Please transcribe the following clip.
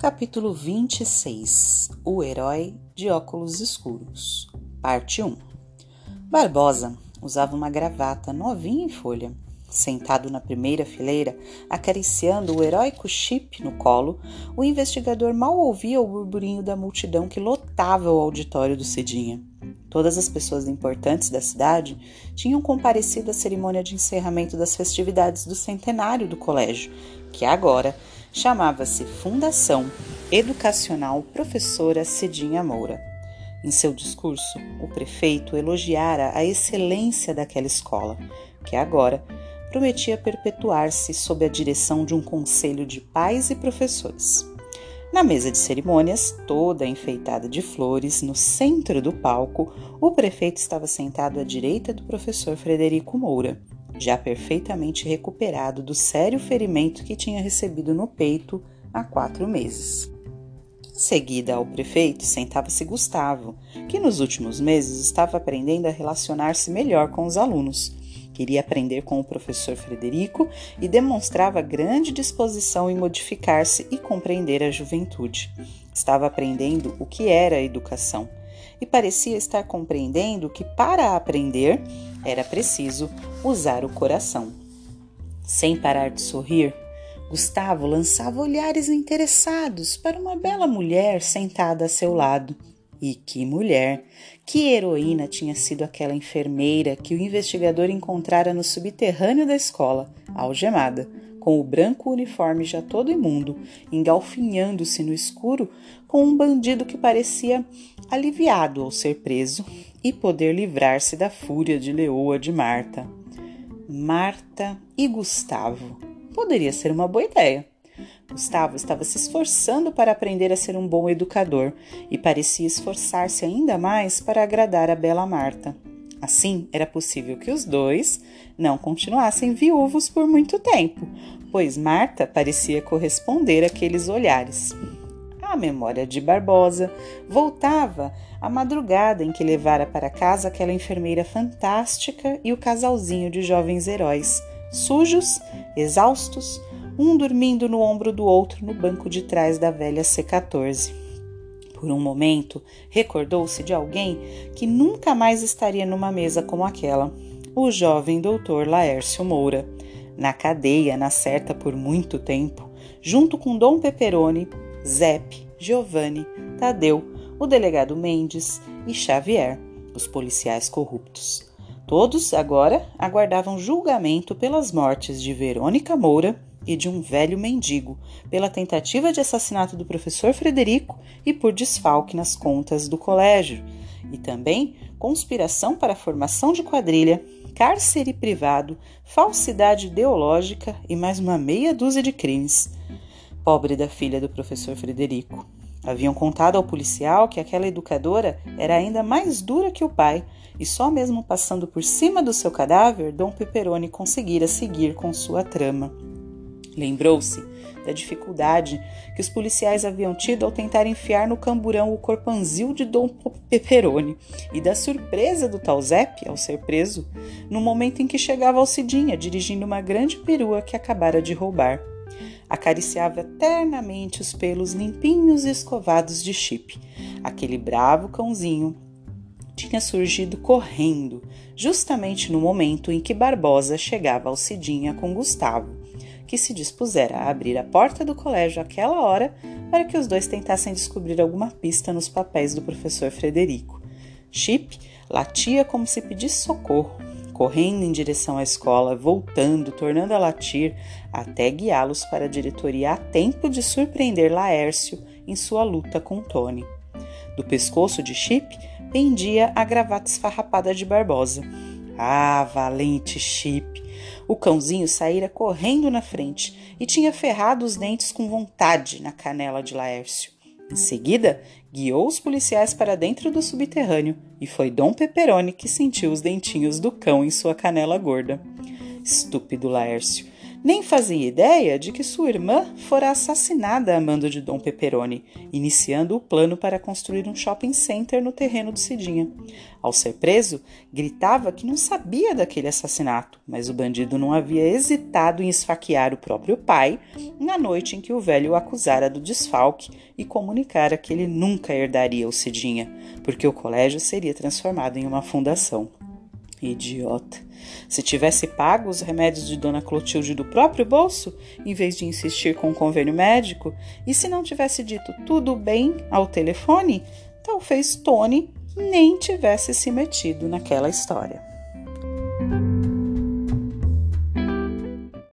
Capítulo 26 O herói de óculos escuros Parte 1 Barbosa usava uma gravata novinha em folha. Sentado na primeira fileira, acariciando o heróico chip no colo, o investigador mal ouvia o burburinho da multidão que lotava o auditório do Cidinha. Todas as pessoas importantes da cidade tinham comparecido à cerimônia de encerramento das festividades do centenário do colégio, que agora chamava-se Fundação Educacional Professora Cidinha Moura. Em seu discurso, o prefeito elogiara a excelência daquela escola, que agora prometia perpetuar-se sob a direção de um conselho de pais e professores. Na mesa de cerimônias, toda enfeitada de flores, no centro do palco, o prefeito estava sentado à direita do professor Frederico Moura, já perfeitamente recuperado do sério ferimento que tinha recebido no peito há quatro meses. Seguida ao prefeito, sentava-se Gustavo, que nos últimos meses estava aprendendo a relacionar-se melhor com os alunos. Queria aprender com o professor Frederico e demonstrava grande disposição em modificar-se e compreender a juventude. Estava aprendendo o que era a educação e parecia estar compreendendo que para aprender era preciso usar o coração. Sem parar de sorrir, Gustavo lançava olhares interessados para uma bela mulher sentada a seu lado. E que mulher! Que heroína tinha sido aquela enfermeira que o investigador encontrara no subterrâneo da escola, algemada, com o branco uniforme já todo imundo, engalfinhando-se no escuro com um bandido que parecia aliviado ao ser preso e poder livrar-se da fúria de leoa de Marta. Marta e Gustavo. Poderia ser uma boa ideia. Gustavo estava se esforçando para aprender a ser um bom educador e parecia esforçar-se ainda mais para agradar a bela Marta. Assim, era possível que os dois não continuassem viúvos por muito tempo, pois Marta parecia corresponder àqueles olhares. A memória de Barbosa voltava à madrugada em que levara para casa aquela enfermeira fantástica e o casalzinho de jovens heróis, sujos, exaustos, um dormindo no ombro do outro no banco de trás da velha C14. Por um momento, recordou-se de alguém que nunca mais estaria numa mesa como aquela, o jovem doutor Laércio Moura, na cadeia, na certa por muito tempo, junto com Dom Peperoni, Zep, Giovanni, Tadeu, o delegado Mendes e Xavier, os policiais corruptos. Todos agora aguardavam julgamento pelas mortes de Verônica Moura e de um velho mendigo, pela tentativa de assassinato do professor Frederico e por desfalque nas contas do colégio, e também conspiração para a formação de quadrilha, cárcere privado, falsidade ideológica e mais uma meia dúzia de crimes pobre da filha do professor Frederico. Haviam contado ao policial que aquela educadora era ainda mais dura que o pai, e só mesmo passando por cima do seu cadáver, Dom Peperoni conseguira seguir com sua trama. Lembrou-se da dificuldade que os policiais haviam tido ao tentar enfiar no camburão o corpanzil de Dom Peperoni e da surpresa do tal Zep ao ser preso no momento em que chegava ao Cidinha dirigindo uma grande perua que acabara de roubar acariciava eternamente os pelos limpinhos e escovados de Chip. Aquele bravo cãozinho tinha surgido correndo, justamente no momento em que Barbosa chegava ao Cidinha com Gustavo, que se dispusera a abrir a porta do colégio àquela hora para que os dois tentassem descobrir alguma pista nos papéis do professor Frederico. Chip latia como se pedisse socorro, correndo em direção à escola, voltando, tornando a latir, até guiá-los para a diretoria a tempo de surpreender Laércio em sua luta com Tony. Do pescoço de Chip pendia a gravata esfarrapada de Barbosa. Ah, valente Chip! O cãozinho saíra correndo na frente e tinha ferrado os dentes com vontade na canela de Laércio. Em seguida, guiou os policiais para dentro do subterrâneo e foi Dom Peperoni que sentiu os dentinhos do cão em sua canela gorda. Estúpido Laércio! Nem fazia ideia de que sua irmã fora assassinada a mando de Dom Pepperoni, iniciando o plano para construir um shopping center no terreno de Cidinha. Ao ser preso, gritava que não sabia daquele assassinato, mas o bandido não havia hesitado em esfaquear o próprio pai na noite em que o velho o acusara do desfalque e comunicara que ele nunca herdaria o Cidinha, porque o colégio seria transformado em uma fundação. Idiota. Se tivesse pago os remédios de Dona Clotilde do próprio bolso, em vez de insistir com o convênio médico, e se não tivesse dito tudo bem ao telefone, talvez Tony nem tivesse se metido naquela história.